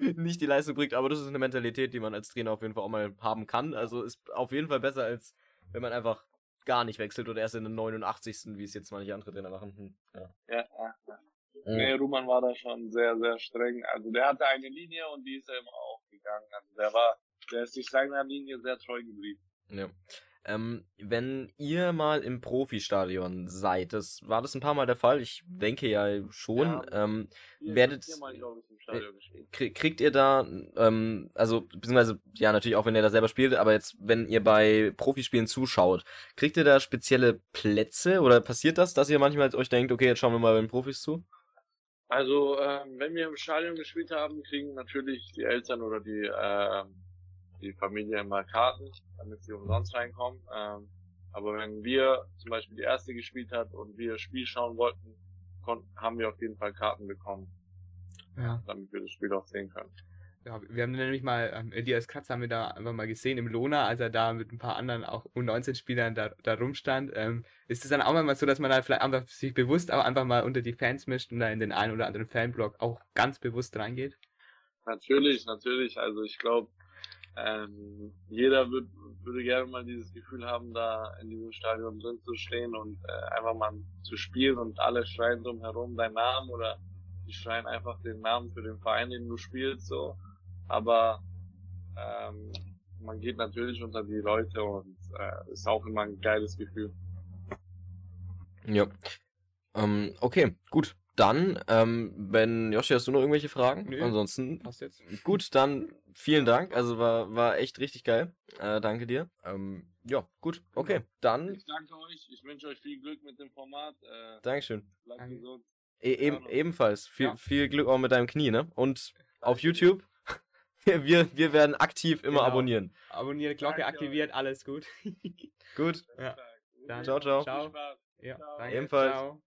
nicht die Leistung bringt, aber das ist eine Mentalität, die man als Trainer auf jeden Fall auch mal haben kann, also ist auf jeden Fall besser, als wenn man einfach gar nicht wechselt oder erst in den 89. wie es jetzt manche andere Trainer machen. Hm, ja. Ja, ja, ja. Nee, Ruman war da schon sehr, sehr streng. Also der hatte eine Linie und die ist er immer auch gegangen. Also der war, der ist sich seiner Linie sehr treu geblieben. Ja. Ähm, wenn ihr mal im Profistadion seid, das war das ein paar Mal der Fall, ich denke ja schon, Ja. ähm, werdet, glaub ich, im Stadion gespielt. krie- kriegt ihr da, ähm, also, beziehungsweise, ja, natürlich auch, wenn ihr da selber spielt, aber jetzt, wenn ihr bei Profispielen zuschaut, kriegt ihr da spezielle Plätze oder passiert das, dass ihr manchmal euch denkt, okay, jetzt schauen wir mal bei den Profis zu? Also, ähm, wenn wir im Stadion gespielt haben, kriegen natürlich die Eltern oder die, ähm, die Familie immer Karten, damit sie umsonst reinkommen. Ähm, aber wenn wir zum Beispiel die erste gespielt hat und wir das Spiel schauen wollten, konnten, haben wir auf jeden Fall Karten bekommen, Ja. damit wir das Spiel auch sehen können. Ja, wir haben nämlich mal, ähm, Elias Katz haben wir da einfach mal gesehen im Lona, als er da mit ein paar anderen auch U19-Spielern da, da rumstand. Ähm, ist es dann auch mal so, dass man da vielleicht einfach sich bewusst auch einfach mal unter die Fans mischt und da in den einen oder anderen Fanblock auch ganz bewusst reingeht? Natürlich, natürlich. Also ich glaube, ähm, jeder würd, würde gerne mal dieses Gefühl haben, da in diesem Stadion drin zu stehen und äh, einfach mal zu spielen und alle schreien drumherum deinen Namen oder die schreien einfach den Namen für den Verein, den du spielst, so. Aber ähm, man geht natürlich unter die Leute und äh, ist auch immer ein geiles Gefühl. Ja. Ähm, okay, gut. Dann, ähm, wenn, Joshi, hast du noch irgendwelche Fragen? Nö. Ansonsten, Passt jetzt? gut, dann vielen Dank. Also war, war echt richtig geil. Äh, danke dir. Ähm, ja, gut, okay. Dann, Ich danke euch, ich wünsche euch viel Glück mit dem Format. Äh, Dankeschön. bleibt Danke. gesund. E eben, ebenfalls. Viel, Ja. viel Glück auch mit deinem Knie, ne? Und auf YouTube. Wir, wir werden aktiv immer Genau. abonnieren. Abonniert, Glocke Danke aktiviert, alles gut. Gut. Ja. Dann, Ciao, ciao. Ciao. Ja, Ciao. danke. Ebenfalls. Ciao.